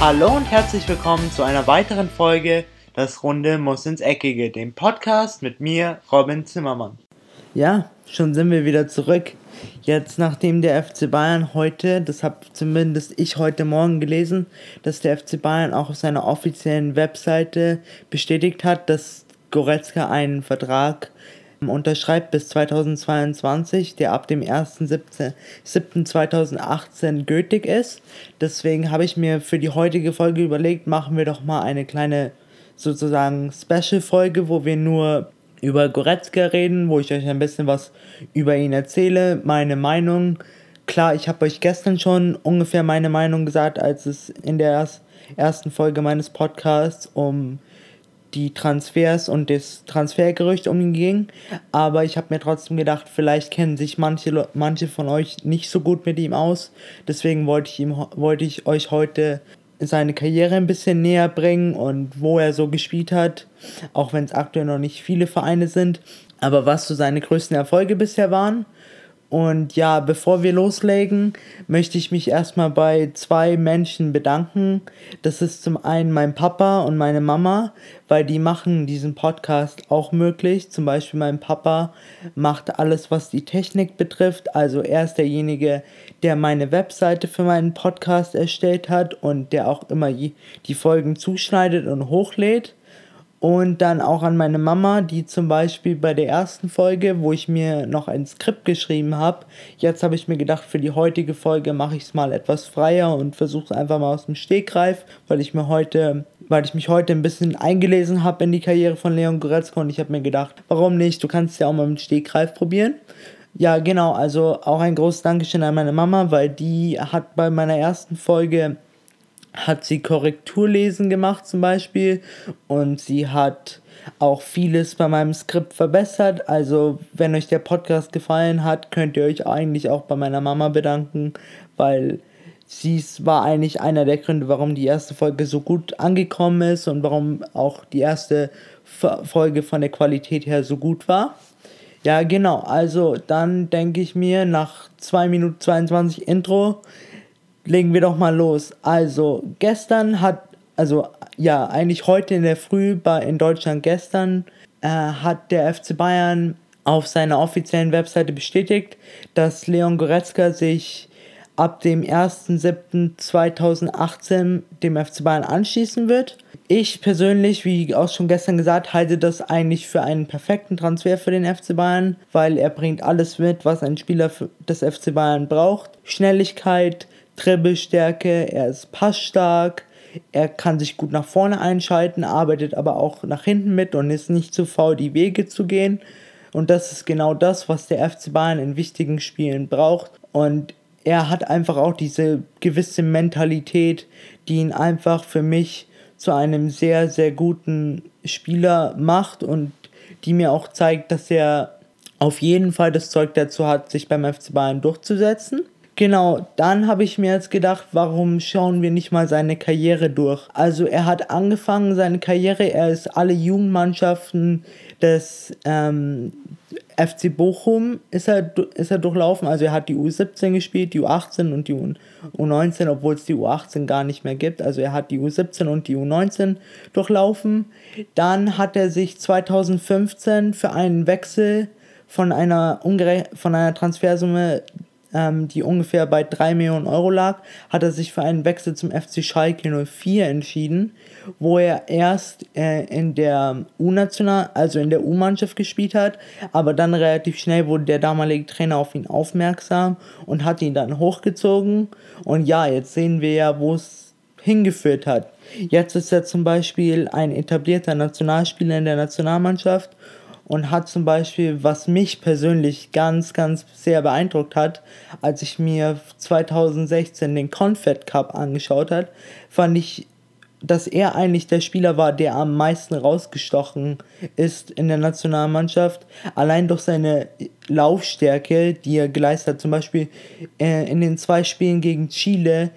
Hallo und herzlich willkommen zu einer weiteren Folge Das Runde muss ins Eckige, dem Podcast mit mir, Robin Zimmermann. Ja, schon sind wir wieder zurück. Jetzt, nachdem der FC Bayern heute, das habe zumindest ich heute Morgen gelesen, dass der FC Bayern auch auf seiner offiziellen Webseite bestätigt hat, dass Goretzka einen Vertrag unterschreibt bis 2022, der ab dem 1.7.2018 gültig ist. Deswegen habe ich mir für die heutige Folge überlegt, machen wir doch mal eine kleine sozusagen Special-Folge, wo wir nur über Goretzka reden, wo ich euch ein bisschen was über ihn erzähle, meine Meinung. Klar, ich habe euch gestern schon ungefähr meine Meinung gesagt, als es in der ersten Folge meines Podcasts um die Transfers und das Transfergerücht um ihn ging. Aber ich habe mir trotzdem gedacht, vielleicht kennen sich manche, manche von euch nicht so gut mit ihm aus. Deswegen wollte ich, ihm, wollte ich euch heute seine Karriere ein bisschen näher bringen und wo er so gespielt hat. Auch wenn es aktuell noch nicht viele Vereine sind. Aber was so seine größten Erfolge bisher waren. Und ja, bevor wir loslegen, möchte ich mich erstmal bei zwei Menschen bedanken. Das ist zum einen mein Papa und meine Mama, weil die machen diesen Podcast auch möglich. Zum Beispiel mein Papa macht alles, was die Technik betrifft. Also er ist derjenige, der meine Webseite für meinen Podcast erstellt hat und der auch immer die Folgen zuschneidet und hochlädt. Und dann auch an meine Mama, die zum Beispiel bei der ersten Folge, wo ich mir noch ein Skript geschrieben habe, jetzt habe ich mir gedacht, für die heutige Folge mache ich es mal etwas freier und versuche es einfach mal aus dem Stegreif, weil ich mir heute, weil ich mich heute ein bisschen eingelesen habe in die Karriere von Leon Goretzka und ich habe mir gedacht, warum nicht? Du kannst es ja auch mal mit dem Stegreif probieren. Ja, genau, also auch ein großes Dankeschön an meine Mama, weil die hat bei meiner ersten Folge hat sie Korrekturlesen gemacht zum Beispiel und sie hat auch vieles bei meinem Skript verbessert. Also wenn euch der Podcast gefallen hat, könnt ihr euch eigentlich auch bei meiner Mama bedanken, weil sie war eigentlich einer der Gründe, warum die erste Folge so gut angekommen ist und warum auch die erste Folge von der Qualität her so gut war. Ja, genau. Also dann denke ich mir nach 2 Minuten 22 Intro legen wir doch mal los. Also, gestern hat, also ja, eigentlich heute in der Früh bei, in Deutschland gestern, äh, hat der FC Bayern auf seiner offiziellen Webseite bestätigt, dass Leon Goretzka sich ab dem 1.7.2018 dem FC Bayern anschließen wird. Ich persönlich, wie auch schon gestern gesagt, halte das eigentlich für einen perfekten Transfer für den FC Bayern, weil er bringt alles mit, was ein Spieler des FC Bayern braucht. Schnelligkeit, Dribbelstärke, er ist passstark, er kann sich gut nach vorne einschalten, arbeitet aber auch nach hinten mit und ist nicht zu faul, die Wege zu gehen. Und das ist genau das, was der FC Bayern in wichtigen Spielen braucht. Und er hat einfach auch diese gewisse Mentalität, die ihn einfach für mich zu einem sehr, sehr guten Spieler macht und die mir auch zeigt, dass er auf jeden Fall das Zeug dazu hat, sich beim FC Bayern durchzusetzen. Genau, dann habe ich mir jetzt gedacht, warum schauen wir nicht mal seine Karriere durch? Also er hat angefangen seine Karriere, er ist alle Jugendmannschaften des ähm, FC Bochum ist er, ist er durchlaufen. Also er hat die U17 gespielt, die U18 und die U19, obwohl es die U18 gar nicht mehr gibt. Also er hat die U17 und die U19 durchlaufen. Dann hat er sich 2015 für einen Wechsel von einer, von einer Transfersumme ähm, die ungefähr bei 3 Millionen Euro lag, hat er sich für einen Wechsel zum FC Schalke 04 entschieden, wo er erst äh, in der U-National, also in der U-Mannschaft gespielt hat, aber dann relativ schnell wurde der damalige Trainer auf ihn aufmerksam und hat ihn dann hochgezogen. Und ja, jetzt sehen wir ja, wo es hingeführt hat. Jetzt ist er zum Beispiel ein etablierter Nationalspieler in der Nationalmannschaft und hat zum Beispiel, was mich persönlich ganz, ganz sehr beeindruckt hat, als ich mir 2016 den Confed Cup angeschaut hat, fand ich, dass er eigentlich der Spieler war, der am meisten rausgestochen ist in der Nationalmannschaft. Allein durch seine Laufstärke, die er geleistet hat, zum Beispiel äh, in den zwei Spielen gegen Chile,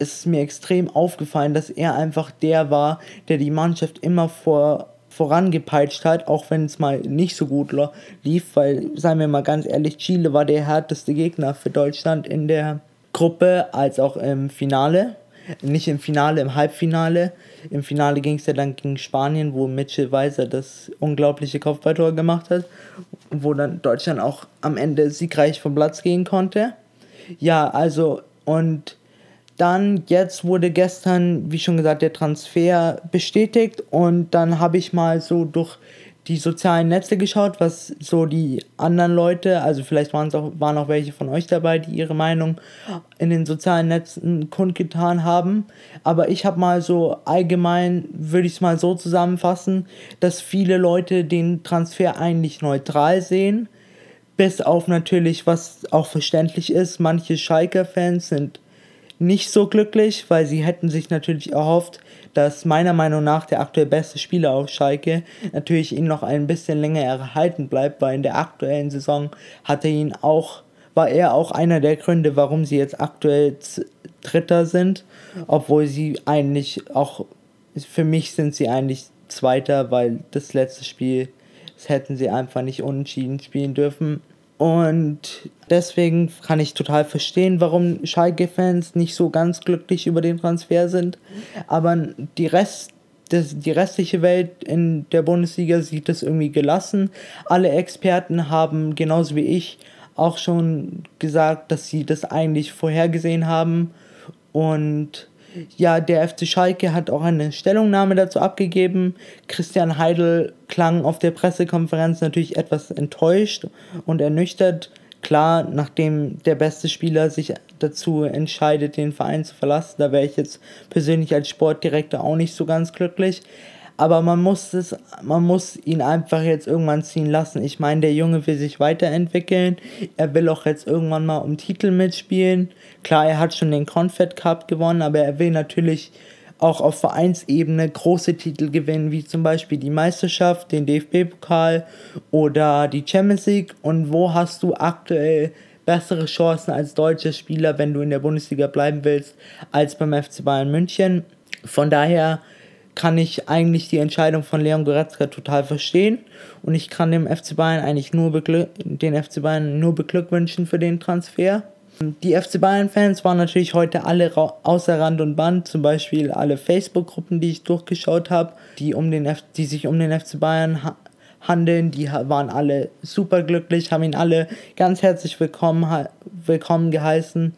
ist mir extrem aufgefallen, dass er einfach der war, der die Mannschaft immer vor vorangepeitscht hat, auch wenn es mal nicht so gut lief, weil, seien wir mal ganz ehrlich, Chile war der härteste Gegner für Deutschland in der Gruppe als auch im Finale. nicht im Finale, im Halbfinale. Im Finale ging es ja dann gegen Spanien, wo Mitchell Weiser das unglaubliche Kopfballtor gemacht hat, wo dann Deutschland auch am Ende siegreich vom Platz gehen konnte. Ja, also und dann, jetzt wurde gestern, wie schon gesagt, der Transfer bestätigt und dann habe ich mal so durch die sozialen Netze geschaut, was so die anderen Leute, also vielleicht waren es auch, waren auch welche von euch dabei, die ihre Meinung in den sozialen Netzen kundgetan haben. Aber ich habe mal so allgemein, würde ich es mal so zusammenfassen, dass viele Leute den Transfer eigentlich neutral sehen. Bis auf natürlich, was auch verständlich ist, manche Schalker-Fans sind nicht so glücklich, weil sie hätten sich natürlich erhofft, dass meiner Meinung nach der aktuell beste Spieler auf Schalke natürlich ihn noch ein bisschen länger erhalten bleibt, weil in der aktuellen Saison hat er ihn auch, war er auch einer der Gründe, warum sie jetzt aktuell Dritter sind, obwohl sie eigentlich auch, für mich sind sie eigentlich Zweiter, weil das letzte Spiel, das hätten sie einfach nicht unentschieden spielen dürfen. Und deswegen kann ich total verstehen, warum Schalke-Fans nicht so ganz glücklich über den Transfer sind. Aber die Rest das, die restliche Welt in der Bundesliga sieht das irgendwie gelassen. Alle Experten haben, genauso wie ich, auch schon gesagt, dass sie das eigentlich vorhergesehen haben. Und ja, der FC Schalke hat auch eine Stellungnahme dazu abgegeben. Christian Heidel klang auf der Pressekonferenz natürlich etwas enttäuscht und ernüchtert. Klar, nachdem der beste Spieler sich dazu entscheidet, den Verein zu verlassen, da wäre ich jetzt persönlich als Sportdirektor auch nicht so ganz glücklich aber man muss es, man muss ihn einfach jetzt irgendwann ziehen lassen. Ich meine, der Junge will sich weiterentwickeln. Er will auch jetzt irgendwann mal um Titel mitspielen. Klar, er hat schon den Confed Cup gewonnen, aber er will natürlich auch auf Vereinsebene große Titel gewinnen, wie zum Beispiel die Meisterschaft, den DFB-Pokal oder die Champions League. Und wo hast du aktuell bessere Chancen als deutscher Spieler, wenn du in der Bundesliga bleiben willst, als beim FC Bayern München? Von daher kann ich eigentlich die Entscheidung von Leon Goretzka total verstehen. Und ich kann dem FC Bayern eigentlich nur den FC Bayern nur beglückwünschen für den Transfer. Die FC Bayern-Fans waren natürlich heute alle außer Rand und Band, zum Beispiel alle Facebook-Gruppen, die ich durchgeschaut habe, die, um die sich um den FC Bayern ha handeln, die waren alle super glücklich, haben ihn alle ganz herzlich willkommen, willkommen geheißen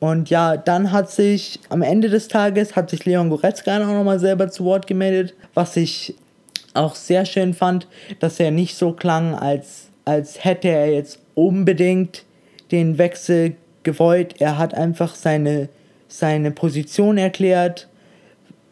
und ja, dann hat sich am Ende des Tages hat sich Leon Goretzka auch nochmal selber zu Wort gemeldet, was ich auch sehr schön fand, dass er nicht so klang, als, als hätte er jetzt unbedingt den Wechsel gewollt. Er hat einfach seine, seine Position erklärt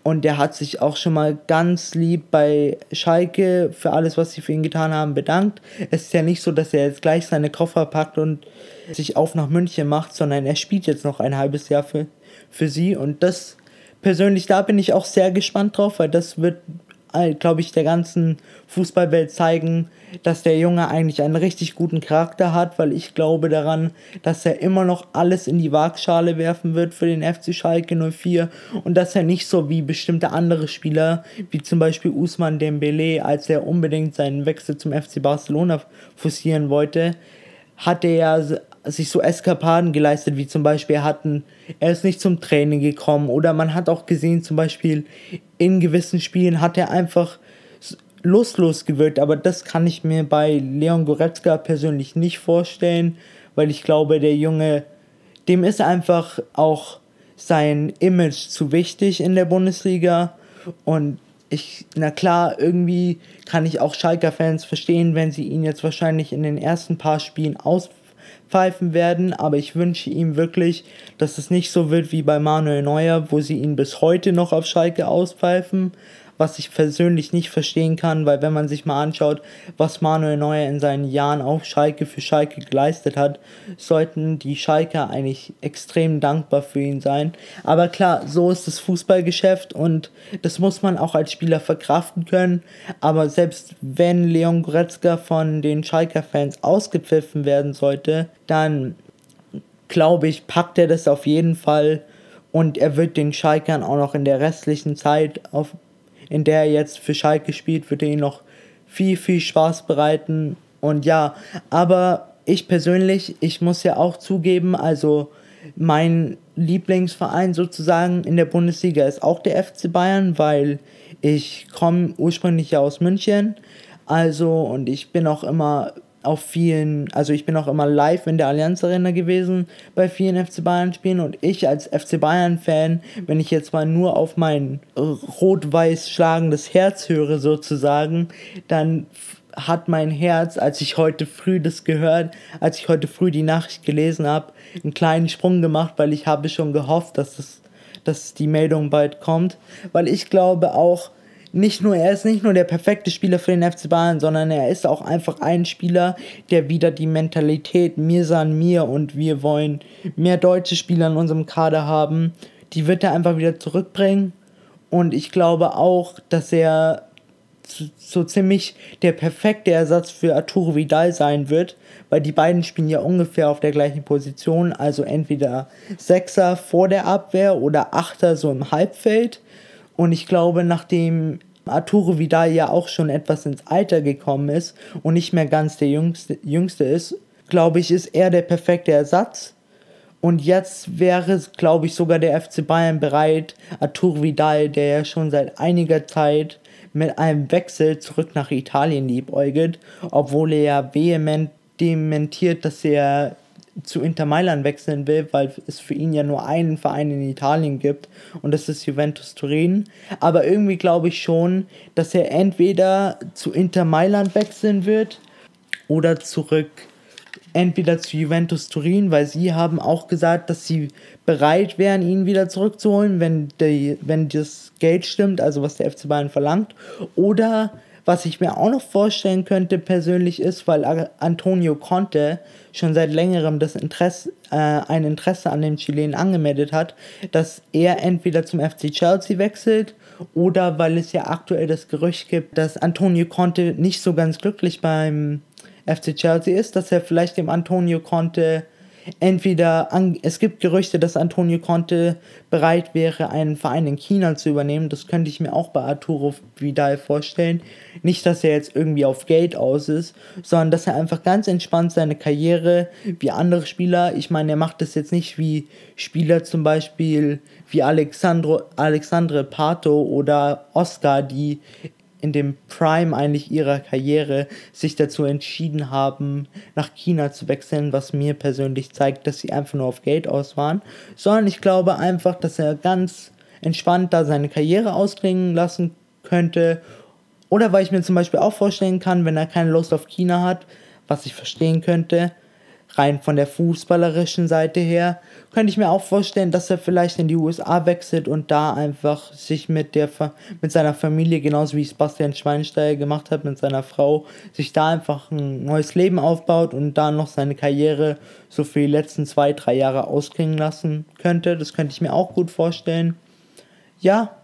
und er hat sich auch schon mal ganz lieb bei Schalke für alles, was sie für ihn getan haben, bedankt. Es ist ja nicht so, dass er jetzt gleich seine Koffer packt und sich auf nach München macht, sondern er spielt jetzt noch ein halbes Jahr für, für sie. Und das persönlich, da bin ich auch sehr gespannt drauf, weil das wird, glaube ich, der ganzen Fußballwelt zeigen, dass der Junge eigentlich einen richtig guten Charakter hat, weil ich glaube daran, dass er immer noch alles in die Waagschale werfen wird für den FC Schalke 04 und dass er nicht so wie bestimmte andere Spieler, wie zum Beispiel Usman Dembele, als er unbedingt seinen Wechsel zum FC Barcelona forcieren wollte, hatte er sich so Eskapaden geleistet, wie zum Beispiel hatten, er ist nicht zum Training gekommen oder man hat auch gesehen, zum Beispiel in gewissen Spielen hat er einfach lustlos gewirkt, aber das kann ich mir bei Leon Goretzka persönlich nicht vorstellen, weil ich glaube, der Junge, dem ist einfach auch sein Image zu wichtig in der Bundesliga und ich, na klar, irgendwie kann ich auch Schalker-Fans verstehen, wenn sie ihn jetzt wahrscheinlich in den ersten paar Spielen auspfeifen werden, aber ich wünsche ihm wirklich, dass es nicht so wird wie bei Manuel Neuer, wo sie ihn bis heute noch auf Schalke auspfeifen, was ich persönlich nicht verstehen kann, weil wenn man sich mal anschaut, was Manuel Neuer in seinen Jahren auf Schalke für Schalke geleistet hat, sollten die Schalker eigentlich extrem dankbar für ihn sein. Aber klar, so ist das Fußballgeschäft und das muss man auch als Spieler verkraften können. Aber selbst wenn Leon Goretzka von den Schalker-Fans ausgepfiffen werden sollte, dann glaube ich, packt er das auf jeden Fall und er wird den Schalkern auch noch in der restlichen Zeit auf in der er jetzt für Schalke spielt, wird er ihn noch viel, viel Spaß bereiten. Und ja, aber ich persönlich, ich muss ja auch zugeben, also Mein Lieblingsverein sozusagen in der Bundesliga ist auch der FC Bayern, weil ich komme ursprünglich ja aus München. Also, und ich bin auch immer auf vielen, also ich bin auch immer live in der Allianz Arena gewesen bei vielen FC Bayern Spielen. Und ich als FC Bayern Fan, wenn ich jetzt mal nur auf mein rot-weiß schlagendes Herz höre sozusagen, dann hat mein Herz, als ich heute früh das gehört, als ich heute früh die Nachricht gelesen habe, einen kleinen Sprung gemacht, weil ich habe schon gehofft, dass das dass die Meldung bald kommt, weil ich glaube auch, nicht nur, er ist nicht nur der perfekte Spieler für den FC Bayern, sondern er ist auch einfach ein Spieler, der wieder die Mentalität mir san mir und wir wollen mehr deutsche Spieler in unserem Kader haben. Die wird er einfach wieder zurückbringen. Und ich glaube auch, dass er so ziemlich der perfekte Ersatz für Arturo Vidal sein wird, weil die beiden spielen ja ungefähr auf der gleichen Position, also entweder Sechser vor der Abwehr oder Achter so im Halbfeld. Und ich glaube, nachdem Arturo Vidal ja auch schon etwas ins Alter gekommen ist und nicht mehr ganz der Jüngste, Jüngste ist, glaube ich, ist er der perfekte Ersatz. Und jetzt wäre, glaube ich, sogar der FC Bayern bereit, Arturo Vidal, der ja schon seit einiger Zeit mit einem Wechsel zurück nach Italien liebäugelt, obwohl er ja vehement dementiert, dass er zu Inter Mailand wechseln will, weil es für ihn ja nur einen Verein in Italien gibt und das ist Juventus Turin. Aber irgendwie glaube ich schon, dass er entweder zu Inter Mailand wechseln wird oder zurück entweder zu Juventus Turin, weil sie haben auch gesagt, dass sie bereit wären, ihn wieder zurückzuholen, wenn, die, wenn das Geld stimmt, also was der FC Bayern verlangt, oder was ich mir auch noch vorstellen könnte persönlich ist, weil Antonio Conte schon seit längerem das Interesse, äh, ein Interesse an dem Chilen angemeldet hat, dass er entweder zum FC Chelsea wechselt oder weil es ja aktuell das Gerücht gibt, dass Antonio Conte nicht so ganz glücklich beim FC Chelsea ist, dass er vielleicht dem Antonio Conte entweder an, es gibt Gerüchte, dass Antonio Conte bereit wäre, einen Verein in China zu übernehmen. Das könnte ich mir auch bei Arturo Vidal vorstellen. Nicht, dass er jetzt irgendwie auf Geld aus ist, sondern dass er einfach ganz entspannt seine Karriere wie andere Spieler, ich meine, er macht das jetzt nicht wie Spieler zum Beispiel wie Alexandro, Alexandre Pato oder Oscar, die in dem Prime eigentlich ihrer Karriere sich dazu entschieden haben, nach China zu wechseln, was mir persönlich zeigt, dass sie einfach nur auf Geld aus waren, sondern ich glaube einfach, dass er ganz entspannt da seine Karriere ausklingen lassen könnte. Oder weil ich mir zum Beispiel auch vorstellen kann, wenn er keine Lust auf China hat, was ich verstehen könnte, rein von der fußballerischen Seite her, könnte ich mir auch vorstellen, dass er vielleicht in die USA wechselt und da einfach sich mit der mit seiner Familie, genauso wie Sebastian Schweinsteiger gemacht hat, mit seiner Frau, sich da einfach ein neues Leben aufbaut und da noch seine Karriere so für die letzten zwei, drei Jahre ausklingen lassen könnte. Das könnte ich mir auch gut vorstellen. Ja,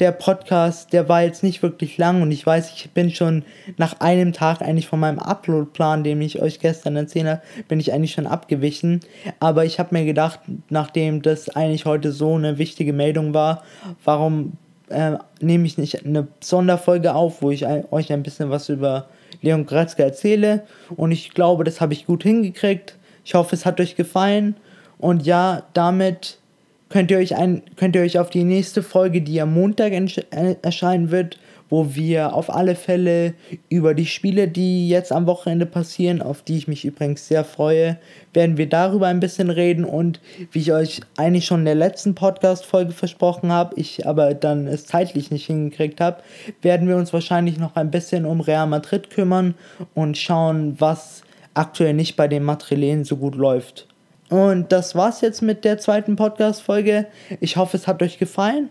der Podcast, der war jetzt nicht wirklich lang und ich weiß, ich bin schon nach einem Tag eigentlich von meinem Upload-Plan, den ich euch gestern erzählt habe, bin ich eigentlich schon abgewichen. Aber ich habe mir gedacht, nachdem das eigentlich heute so eine wichtige Meldung war, warum äh, nehme ich nicht eine Sonderfolge auf, wo ich euch ein bisschen was über Leon Gretzky erzähle. Und ich glaube, das habe ich gut hingekriegt. Ich hoffe, es hat euch gefallen. Und ja, damit könnt ihr euch, ein, könnt ihr euch auf die nächste Folge, die am Montag äh, erscheinen wird, wo wir auf alle Fälle über die Spiele, die jetzt am Wochenende passieren, auf die ich mich übrigens sehr freue, werden wir darüber ein bisschen reden und wie ich euch eigentlich schon in der letzten Podcast-Folge versprochen habe, ich aber dann es zeitlich nicht hingekriegt habe, werden wir uns wahrscheinlich noch ein bisschen um Real Madrid kümmern und schauen, was aktuell nicht bei den Madrilen so gut läuft. Und das war's jetzt mit der zweiten Podcast-Folge. Ich hoffe, es hat euch gefallen.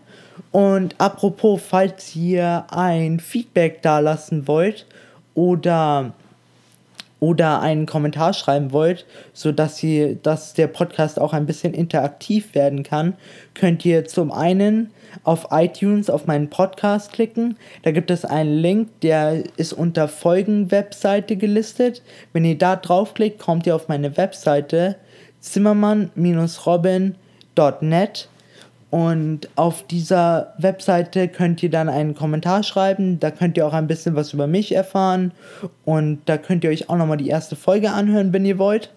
Und apropos, falls ihr ein Feedback da lassen wollt oder oder einen Kommentar schreiben wollt, sodass ihr, dass der Podcast auch ein bisschen interaktiv werden kann, könnt ihr zum einen auf iTunes auf meinen Podcast klicken. Da gibt es einen Link, der ist unter Folgen-Webseite gelistet. Wenn ihr da draufklickt, kommt ihr auf meine Webseite zimmermann-robin.net und auf dieser Webseite könnt ihr dann einen Kommentar schreiben. Da könnt ihr auch ein bisschen was über mich erfahren. Und da könnt ihr euch auch nochmal die erste Folge anhören, wenn ihr wollt.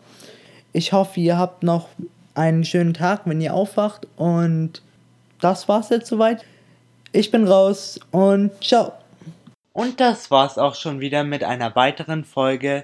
Ich hoffe, ihr habt noch einen schönen Tag, wenn ihr aufwacht. Und das war's jetzt soweit. Ich bin raus und ciao. Und das war's auch schon wieder mit einer weiteren Folge